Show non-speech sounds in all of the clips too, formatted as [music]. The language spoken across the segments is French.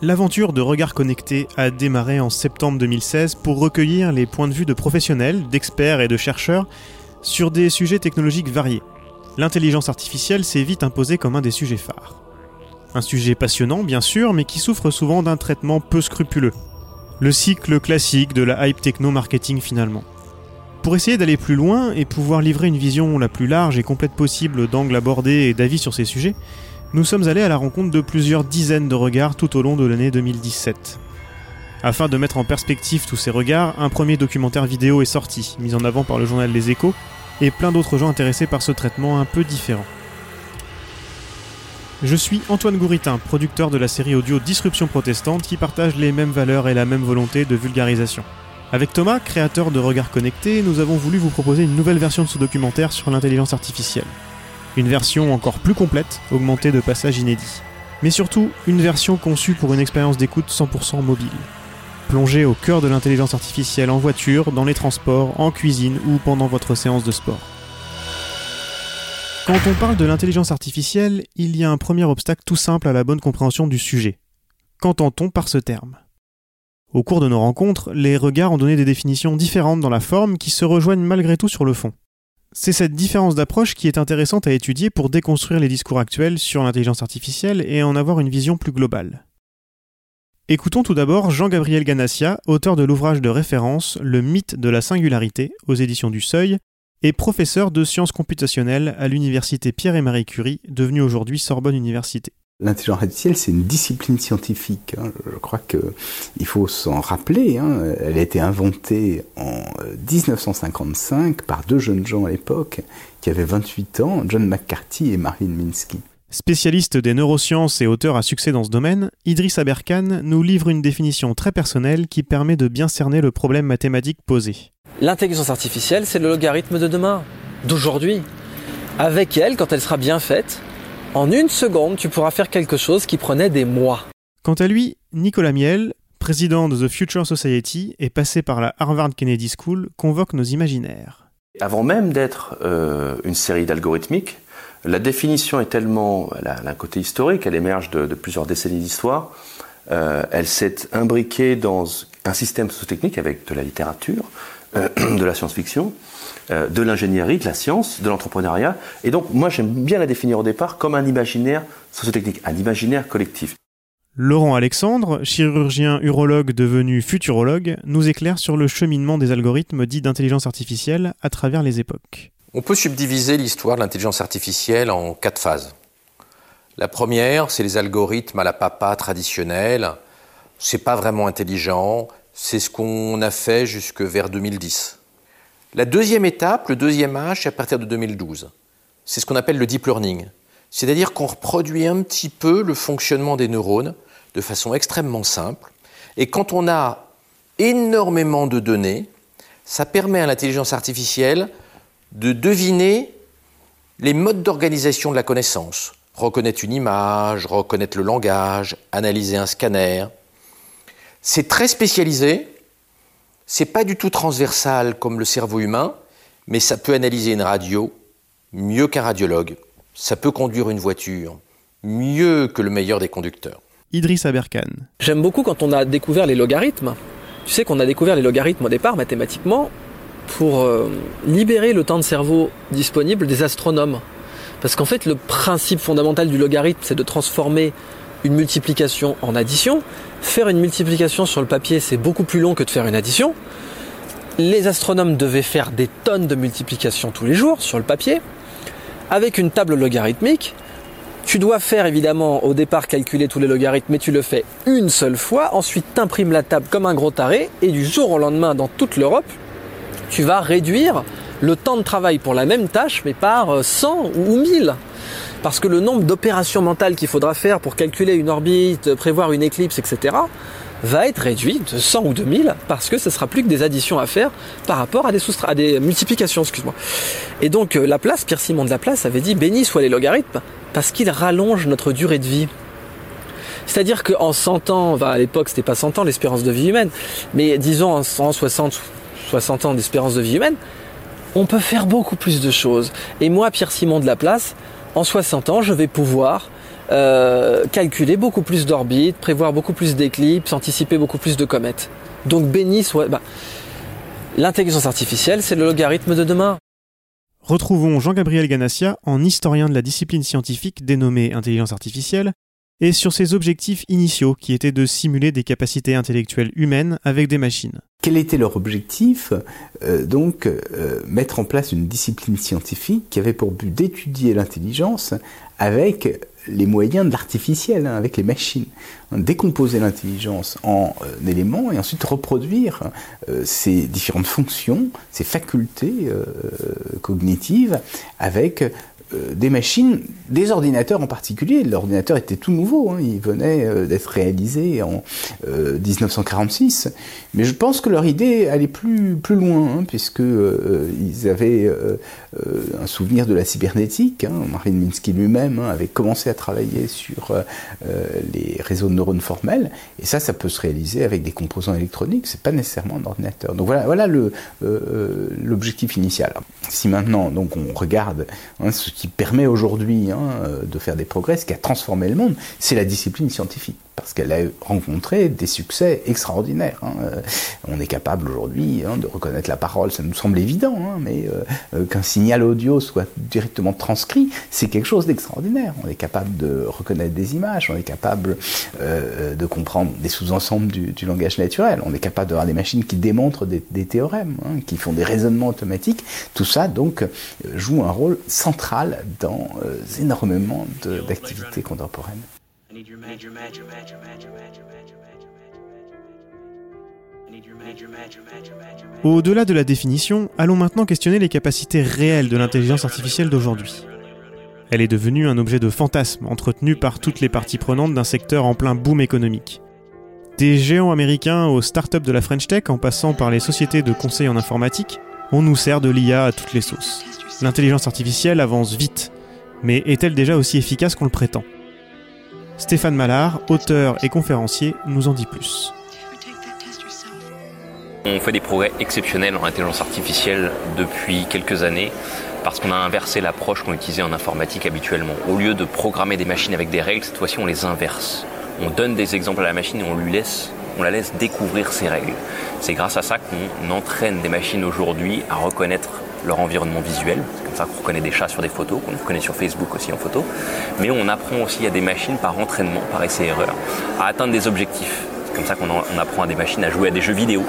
L'aventure de Regard Connecté a démarré en septembre 2016 pour recueillir les points de vue de professionnels, d'experts et de chercheurs sur des sujets technologiques variés. L'intelligence artificielle s'est vite imposée comme un des sujets phares. Un sujet passionnant, bien sûr, mais qui souffre souvent d'un traitement peu scrupuleux. Le cycle classique de la hype techno-marketing finalement. Pour essayer d'aller plus loin et pouvoir livrer une vision la plus large et complète possible d'angles abordés et d'avis sur ces sujets, nous sommes allés à la rencontre de plusieurs dizaines de regards tout au long de l'année 2017. Afin de mettre en perspective tous ces regards, un premier documentaire vidéo est sorti, mis en avant par le journal Les Échos, et plein d'autres gens intéressés par ce traitement un peu différent. Je suis Antoine Gouritin, producteur de la série audio Disruption protestante qui partage les mêmes valeurs et la même volonté de vulgarisation. Avec Thomas, créateur de Regards Connectés, nous avons voulu vous proposer une nouvelle version de ce documentaire sur l'intelligence artificielle. Une version encore plus complète, augmentée de passages inédits. Mais surtout, une version conçue pour une expérience d'écoute 100% mobile. Plongée au cœur de l'intelligence artificielle en voiture, dans les transports, en cuisine ou pendant votre séance de sport. Quand on parle de l'intelligence artificielle, il y a un premier obstacle tout simple à la bonne compréhension du sujet. Qu'entend-on par ce terme? Au cours de nos rencontres, les regards ont donné des définitions différentes dans la forme qui se rejoignent malgré tout sur le fond. C'est cette différence d'approche qui est intéressante à étudier pour déconstruire les discours actuels sur l'intelligence artificielle et en avoir une vision plus globale. Écoutons tout d'abord Jean-Gabriel Ganassia, auteur de l'ouvrage de référence Le mythe de la singularité aux éditions du Seuil, et professeur de sciences computationnelles à l'université Pierre et Marie Curie, devenue aujourd'hui Sorbonne Université. L'intelligence artificielle, c'est une discipline scientifique. Hein. Je crois qu'il faut s'en rappeler. Hein. Elle a été inventée en 1955 par deux jeunes gens à l'époque qui avaient 28 ans, John McCarthy et Marvin Minsky. Spécialiste des neurosciences et auteur à succès dans ce domaine, Idriss Aberkan nous livre une définition très personnelle qui permet de bien cerner le problème mathématique posé. L'intelligence artificielle, c'est le logarithme de demain, d'aujourd'hui. Avec elle, quand elle sera bien faite, en une seconde, tu pourras faire quelque chose qui prenait des mois. Quant à lui, Nicolas Miel, président de The Future Society et passé par la Harvard Kennedy School, convoque nos imaginaires. Avant même d'être euh, une série d'algorithmiques, la définition est tellement, elle a un côté historique, elle émerge de, plusieurs décennies d'histoire. Euh, elle s'est imbriquée dans un système sociotechnique avec de la littérature, [clears throat] de la science-fiction, euh, de l'ingénierie, de la science, de l'entrepreneuriat. Et donc, moi, j'aime bien la définir au départ comme un imaginaire sociotechnique, un imaginaire collectif. Laurent Alexandre, chirurgien urologue devenu futurologue, nous éclaire sur le cheminement des algorithmes dits d'intelligence artificielle à travers les époques. On peut subdiviser l'histoire de l'intelligence artificielle en quatre phases. La première, c'est les algorithmes à la papa traditionnels. C'est pas vraiment intelligent. C'est ce qu'on a fait jusque vers 2010. La deuxième étape, le deuxième âge, à partir de 2012. C'est ce qu'on appelle le deep learning. C'est-à-dire qu'on reproduit un petit peu le fonctionnement des neurones de façon extrêmement simple. Et quand on a énormément de données, ça permet à l'intelligence artificielle de deviner les modes d'organisation de la connaissance. Reconnaître une image, reconnaître le langage, analyser un scanner. C'est très spécialisé, c'est pas du tout transversal comme le cerveau humain, mais ça peut analyser une radio mieux qu'un radiologue. Ça peut conduire une voiture mieux que le meilleur des conducteurs. Idriss Aberkan. J'aime beaucoup quand on a découvert les logarithmes. Tu sais qu'on a découvert les logarithmes au départ mathématiquement pour euh, libérer le temps de cerveau disponible des astronomes. Parce qu'en fait, le principe fondamental du logarithme, c'est de transformer une multiplication en addition. Faire une multiplication sur le papier, c'est beaucoup plus long que de faire une addition. Les astronomes devaient faire des tonnes de multiplications tous les jours sur le papier. Avec une table logarithmique, tu dois faire évidemment au départ calculer tous les logarithmes, mais tu le fais une seule fois. Ensuite, t'imprimes la table comme un gros taré, et du jour au lendemain, dans toute l'Europe, tu vas réduire le temps de travail pour la même tâche, mais par 100 ou 1000. Parce que le nombre d'opérations mentales qu'il faudra faire pour calculer une orbite, prévoir une éclipse, etc., va être réduit de 100 ou 2000 parce que ce sera plus que des additions à faire par rapport à des, à des multiplications, excuse-moi. Et donc euh, Laplace, Pierre Simon de Laplace avait dit béni soient les logarithmes parce qu'ils rallongent notre durée de vie. C'est-à-dire qu'en 100 ans, bah, à l'époque c'était pas 100 ans l'espérance de vie humaine, mais disons en 160, 60 ans d'espérance de vie humaine, on peut faire beaucoup plus de choses. Et moi, Pierre Simon de Laplace, en 60 ans, je vais pouvoir euh, calculer beaucoup plus d'orbites, prévoir beaucoup plus d'éclipses, anticiper beaucoup plus de comètes. Donc béni soit... Bah, L'intelligence artificielle, c'est le logarithme de demain. Retrouvons Jean-Gabriel Ganassia en historien de la discipline scientifique dénommée intelligence artificielle et sur ses objectifs initiaux qui étaient de simuler des capacités intellectuelles humaines avec des machines. Quel était leur objectif euh, Donc, euh, mettre en place une discipline scientifique qui avait pour but d'étudier l'intelligence avec les moyens de l'artificiel, hein, avec les machines. Décomposer l'intelligence en euh, éléments et ensuite reproduire ces différentes fonctions, ces facultés cognitives avec des machines, des ordinateurs en particulier. L'ordinateur était tout nouveau, hein. il venait euh, d'être réalisé en 1946. Euh, Mais je pense que leur idée allait plus, plus loin, hein, avaient un souvenir de la cybernétique. Hein. Marvin Minsky lui-même hein, avait commencé à travailler sur les réseaux de neurones formels. Et ça, ça peut se réaliser avec des composants électroniques. C'est pas nécessairement un ordinateur. Donc voilà, voilà l'objectif initial. Si maintenant, donc, on regarde ce qui permet aujourd'hui hein, de faire des progrès, ce qui a transformé le monde, c'est la discipline scientifique parce qu'elle a rencontré des succès extraordinaires. Hein. Euh, on est capable aujourd'hui hein, de reconnaître la parole, ça nous semble évident, hein, mais euh, euh, qu'un signal audio soit directement transcrit, c'est quelque chose d'extraordinaire. On est capable de reconnaître des images, on est capable de comprendre des sous-ensembles du, langage naturel, on est capable d'avoir des machines qui démontrent des, des théorèmes, qui font des raisonnements automatiques. Tout ça, donc, joue un rôle central dans énormément d'activités contemporaines. Au-delà de la définition, allons maintenant questionner les capacités réelles de l'intelligence artificielle d'aujourd'hui. Elle est devenue un objet de fantasme entretenu par toutes les parties prenantes d'un secteur en plein boom économique. Des géants américains aux startups de la French Tech en passant par les sociétés de conseil en informatique, on nous sert de l'IA à toutes les sauces. L'intelligence artificielle avance vite, mais est-elle déjà aussi efficace qu'on le prétend Stéphane Mallard, auteur et conférencier, nous en dit plus. On fait des progrès exceptionnels en intelligence artificielle depuis quelques années parce qu'on a inversé l'approche qu'on utilisait en informatique habituellement. Au lieu de programmer des machines avec des règles, cette fois-ci on les inverse. On donne des exemples à la machine et on lui laisse on la laisse découvrir ses règles. C'est grâce à ça qu'on entraîne des machines aujourd'hui à reconnaître leur environnement visuel. C'est comme ça qu'on reconnaît des chats sur des photos, qu'on reconnaît sur Facebook aussi en photo. Mais on apprend aussi à des machines par entraînement, par essai-erreur, à atteindre des objectifs. C'est comme ça qu'on apprend à des machines à jouer à des jeux vidéo.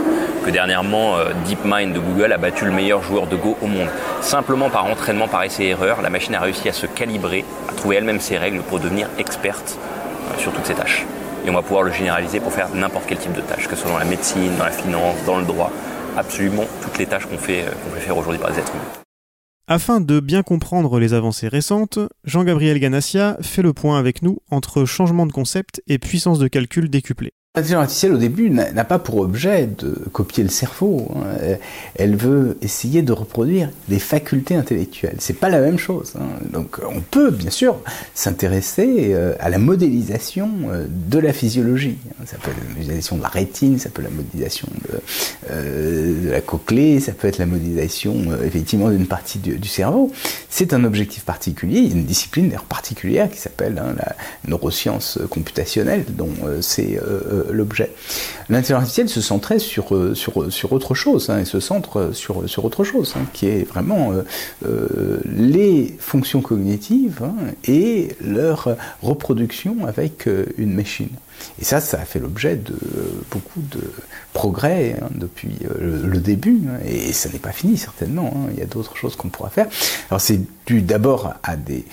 Que dernièrement, euh, DeepMind de Google a battu le meilleur joueur de Go au monde. Simplement par entraînement, par essai-erreur, la machine a réussi à se calibrer, à trouver elle-même ses règles pour devenir experte euh, sur toutes ses tâches. Et on va pouvoir le généraliser pour faire n'importe quel type de tâche, que ce soit dans la médecine, dans la finance, dans le droit, absolument toutes les tâches qu'on fait, euh, qu'on peut faire aujourd'hui par les êtres humains. Afin de bien comprendre les avancées récentes, Jean-Gabriel Ganassia fait le point avec nous entre changement de concept et puissance de calcul décuplée. L'intelligence artificielle, au début, n'a pas pour objet de copier le cerveau. Hein. Elle veut essayer de reproduire des facultés intellectuelles. C'est pas la même chose. Hein. Donc, on peut, bien sûr, s'intéresser euh, à la modélisation euh, de la physiologie. Hein. Ça peut être la modélisation de la rétine, ça peut être la modélisation de, euh, la cochlée, ça peut être la modélisation, effectivement, d'une partie du, cerveau. C'est un objectif particulier. Il y a une discipline particulière qui s'appelle la neuroscience computationnelle, dont c'est l'objet. L'intelligence artificielle se centrait sur, euh, sur, sur autre chose, hein, et se centre sur, sur autre chose, hein, qui est vraiment euh, les fonctions cognitives hein, et leur reproduction avec une machine. Et ça, ça a fait l'objet de beaucoup de progrès depuis le, début, et ça n'est pas fini certainement, il y a d'autres choses qu'on pourra faire. Alors c'est dû d'abord à des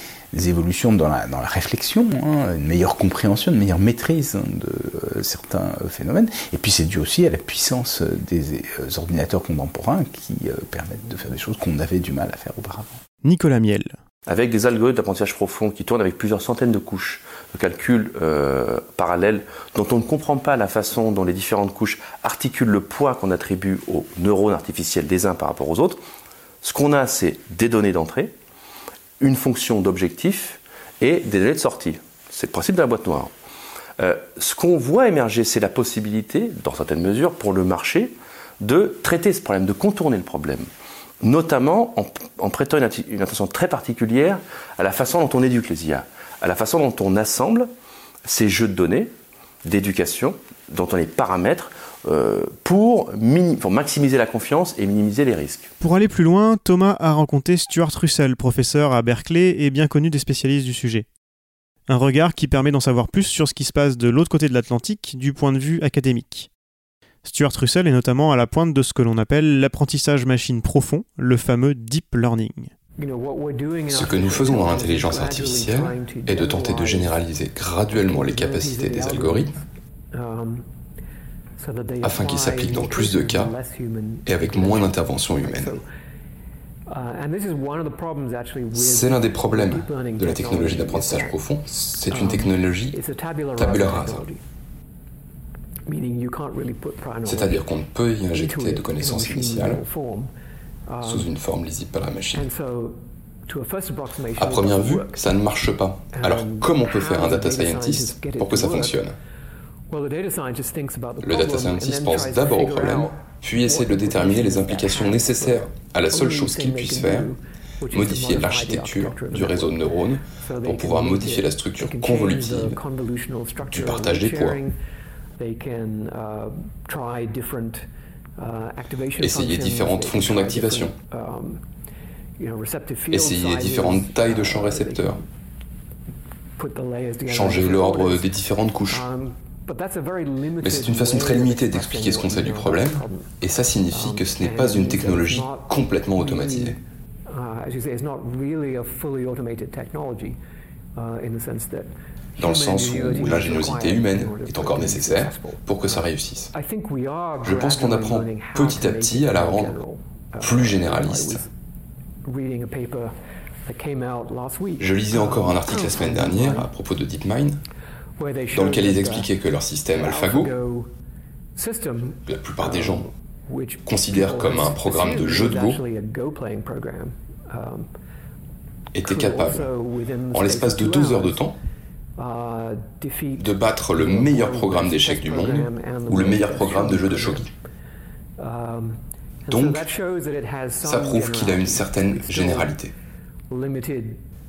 évolutions dans la, dans la réflexion, hein, une meilleure compréhension, une meilleure maîtrise de euh, certains euh, phénomènes. Et puis c'est dû aussi à la puissance des euh, ordinateurs contemporains qui permettent de faire des choses qu'on avait du mal à faire auparavant. Nicolas Miel. Avec des algorithmes d'apprentissage profond qui tournent avec plusieurs centaines de couches de calcul parallèles, dont on ne comprend pas la façon dont les différentes couches articulent le poids qu'on attribue aux neurones artificiels des uns par rapport aux autres, ce qu'on a, c'est des données d'entrée, une fonction d'objectif et des délais de sortie. C'est le principe de la boîte noire. Euh, ce qu'on voit émerger, c'est la possibilité, dans certaines mesures, pour le marché, de traiter ce problème, de contourner le problème. Notamment en, prêtant une, attention très particulière à la façon dont on éduque les IA, à la façon dont on assemble ces jeux de données d'éducation, dont on les paramètres, euh, pour, pour, maximiser la confiance et minimiser les risques. Pour aller plus loin, Thomas a rencontré Stuart Russell, professeur à Berkeley et bien connu des spécialistes du sujet. Un regard qui permet d'en savoir plus sur ce qui se passe de l'autre côté de l'Atlantique du point de vue académique. Stuart Russell est notamment à la pointe de ce que l'on appelle l'apprentissage machine profond, le fameux deep learning. Ce que nous faisons dans l'intelligence artificielle est de tenter de généraliser graduellement les capacités des algorithmes afin qu'ils s'appliquent dans plus de cas et avec moins d'intervention humaine. C'est l'un des problèmes de la technologie d'apprentissage profond. C'est une technologie tabula rasa. C'est-à-dire qu'on ne peut y injecter de connaissances initiales sous une forme lisible par la machine. À première vue, ça ne marche pas. Alors comment on peut faire un data scientist pour que ça fonctionne? Le data scientist pense d'abord au problème, puis essaie de déterminer les implications nécessaires à la seule chose qu'il puisse faire, modifier l'architecture du réseau de neurones pour pouvoir modifier la structure convolutive du partage des poids. Essayer différentes fonctions d'activation. Essayer différentes tailles de champs récepteurs. Changer l'ordre des différentes couches. Mais c'est une façon très limitée d'expliquer ce qu'on sait du problème, et ça signifie que ce n'est pas une technologie complètement automatisée. Dans le sens où l'ingéniosité humaine est encore nécessaire pour que ça réussisse. Je pense qu'on apprend petit à petit à la rendre plus généraliste. Je lisais encore un article la semaine dernière à propos de DeepMind, dans lequel ils expliquaient que leur système AlphaGo, la plupart des gens considèrent comme un programme de jeu de Go, était capable, en l'espace de deux heures de temps, de battre le meilleur programme d'échecs du monde ou le meilleur programme de jeu de shogi. Donc, ça prouve qu'il a une certaine généralité.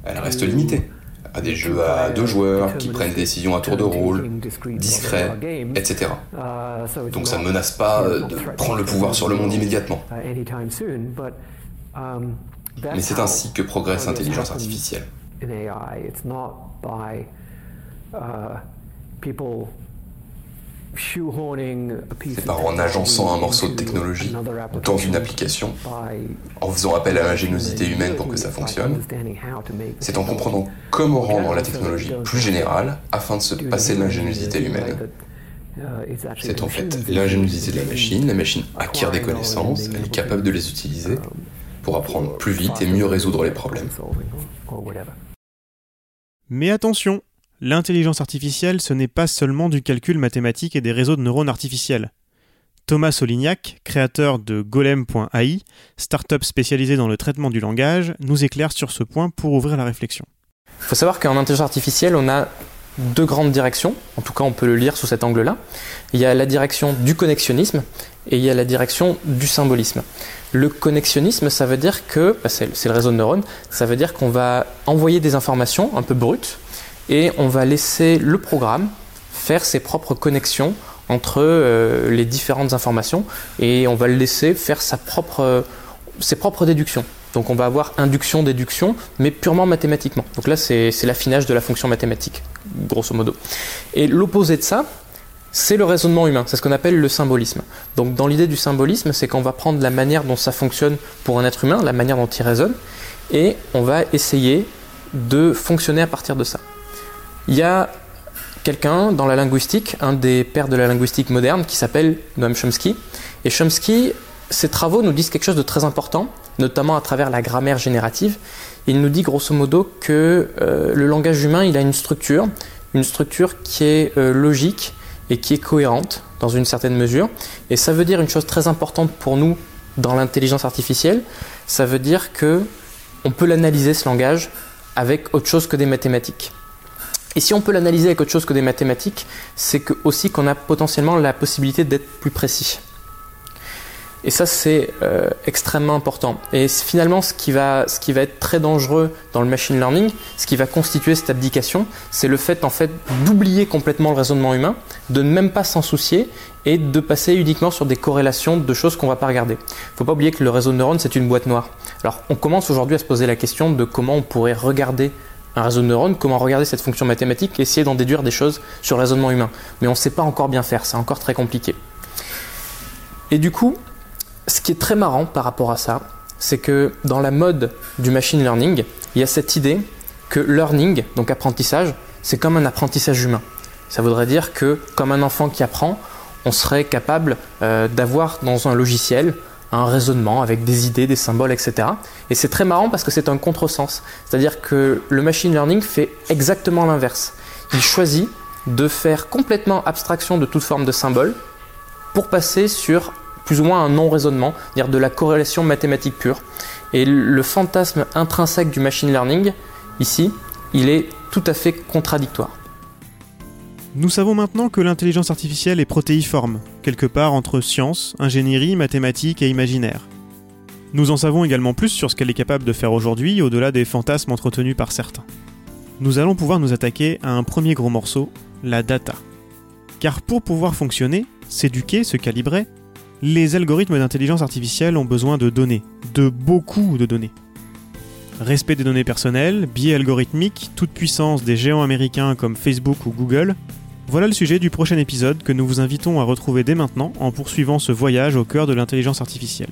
Elle reste limitée à des jeux à deux joueurs qui prennent des décisions à tour de rôle, discrets, etc. Donc ça ne menace pas de prendre le pouvoir sur le monde immédiatement. Mais c'est ainsi que progresse l'intelligence artificielle. C'est par en agençant un morceau de technologie dans une application, en faisant appel à l'ingéniosité humaine pour que ça fonctionne. C'est en comprenant comment rendre la technologie plus générale afin de se passer de l'ingéniosité humaine. C'est en fait l'ingéniosité de la machine. La machine acquiert des connaissances, elle est capable de les utiliser pour apprendre plus vite et mieux résoudre les problèmes. Mais attention, L'intelligence artificielle, ce n'est pas seulement du calcul mathématique et des réseaux de neurones artificiels. Thomas Solignac, créateur de Golem.ai, start-up spécialisée dans le traitement du langage, nous éclaire sur ce point pour ouvrir la réflexion. Il faut savoir qu'en intelligence artificielle, on a deux grandes directions, en tout cas on peut le lire sous cet angle-là. Il y a la direction du connexionnisme et il y a la direction du symbolisme. Le connexionnisme, ça veut dire que, bah, c'est le réseau de neurones, ça veut dire qu'on va envoyer des informations un peu brutes, et on va laisser le programme faire ses propres connexions entre euh, les différentes informations et on va le laisser faire propre, ses propres déductions. Donc on va avoir induction, déduction, mais purement mathématiquement. Donc là, c'est l'affinage de la fonction mathématique, grosso modo. Et l'opposé de ça, c'est le raisonnement humain, c'est ce qu'on appelle le symbolisme. Donc dans l'idée du symbolisme, c'est qu'on va prendre la manière dont ça fonctionne pour un être humain, la manière dont il raisonne, et on va essayer de fonctionner à partir de ça. Il y a quelqu'un dans la linguistique, un des pères de la linguistique moderne, qui s'appelle Noam Chomsky. Et Chomsky, ses travaux nous disent quelque chose de très important, notamment à travers la grammaire générative. Il nous dit grosso modo que euh, le langage humain, il a une structure, une structure qui est euh, logique et qui est cohérente dans une certaine mesure. Et ça veut dire une chose très importante pour nous dans l'intelligence artificielle. Ça veut dire que on peut l'analyser ce langage avec autre chose que des mathématiques. Et si on peut l'analyser avec autre chose que des mathématiques, c'est que, aussi qu'on a potentiellement la possibilité d'être plus précis. Et ça, c'est euh, extrêmement important. Et finalement, ce qui, va, ce qui va être très dangereux dans le machine learning, ce qui va constituer cette abdication, c'est le fait en fait d'oublier complètement le raisonnement humain, de ne même pas s'en soucier et de passer uniquement sur des corrélations de choses qu'on va pas regarder. Il faut pas oublier que le réseau de neurones, c'est une boîte noire. Alors, on commence aujourd'hui à se poser la question de comment on pourrait regarder un réseau de neurones, comment regarder cette fonction mathématique et essayer d'en déduire des choses sur le raisonnement humain. Mais on ne sait pas encore bien faire, c'est encore très compliqué. Et du coup, ce qui est très marrant par rapport à ça, c'est que dans la mode du machine learning, il y a cette idée que learning, donc apprentissage, c'est comme un apprentissage humain. Ça voudrait dire que comme un enfant qui apprend, on serait capable euh, d'avoir dans un logiciel un raisonnement avec des idées, des symboles, etc. Et c'est très marrant parce que c'est un contresens. C'est-à-dire que le machine learning fait exactement l'inverse. Il choisit de faire complètement abstraction de toute forme de symbole pour passer sur plus ou moins un non-raisonnement, c'est-à-dire de la corrélation mathématique pure. Et le fantasme intrinsèque du machine learning, ici, il est tout à fait contradictoire. Nous savons maintenant que l'intelligence artificielle est protéiforme, quelque part entre science, ingénierie, mathématiques et imaginaire. Nous en savons également plus sur ce qu'elle est capable de faire aujourd'hui, au-delà des fantasmes entretenus par certains. Nous allons pouvoir nous attaquer à un premier gros morceau, la data. Car pour pouvoir fonctionner, s'éduquer, se calibrer, les algorithmes d'intelligence artificielle ont besoin de données, de beaucoup de données. Respect des données personnelles, biais algorithmiques, toute puissance des géants américains comme Facebook ou Google, voilà le sujet du prochain épisode que nous vous invitons à retrouver dès maintenant en poursuivant ce voyage au cœur de l'intelligence artificielle.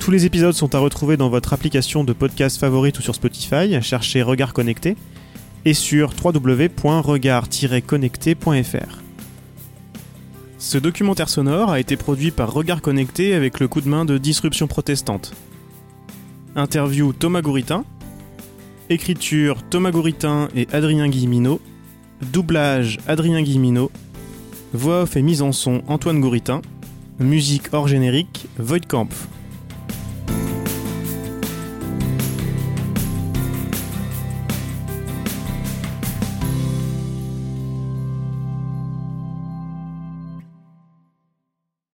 Tous les épisodes sont à retrouver dans votre application de podcast favorite ou sur Spotify, cherchez Regard Connecté, et sur www.regard-connecté.fr. Ce documentaire sonore a été produit par Regard Connecté avec le coup de main de Disruption Protestante. Interview Thomas Gouritin. Écriture Thomas Gouritin et Adrien Guillemino. Doublage Adrien Guillemino. Voix off et mise en son Antoine Gouritin. Musique hors générique Void Kampf.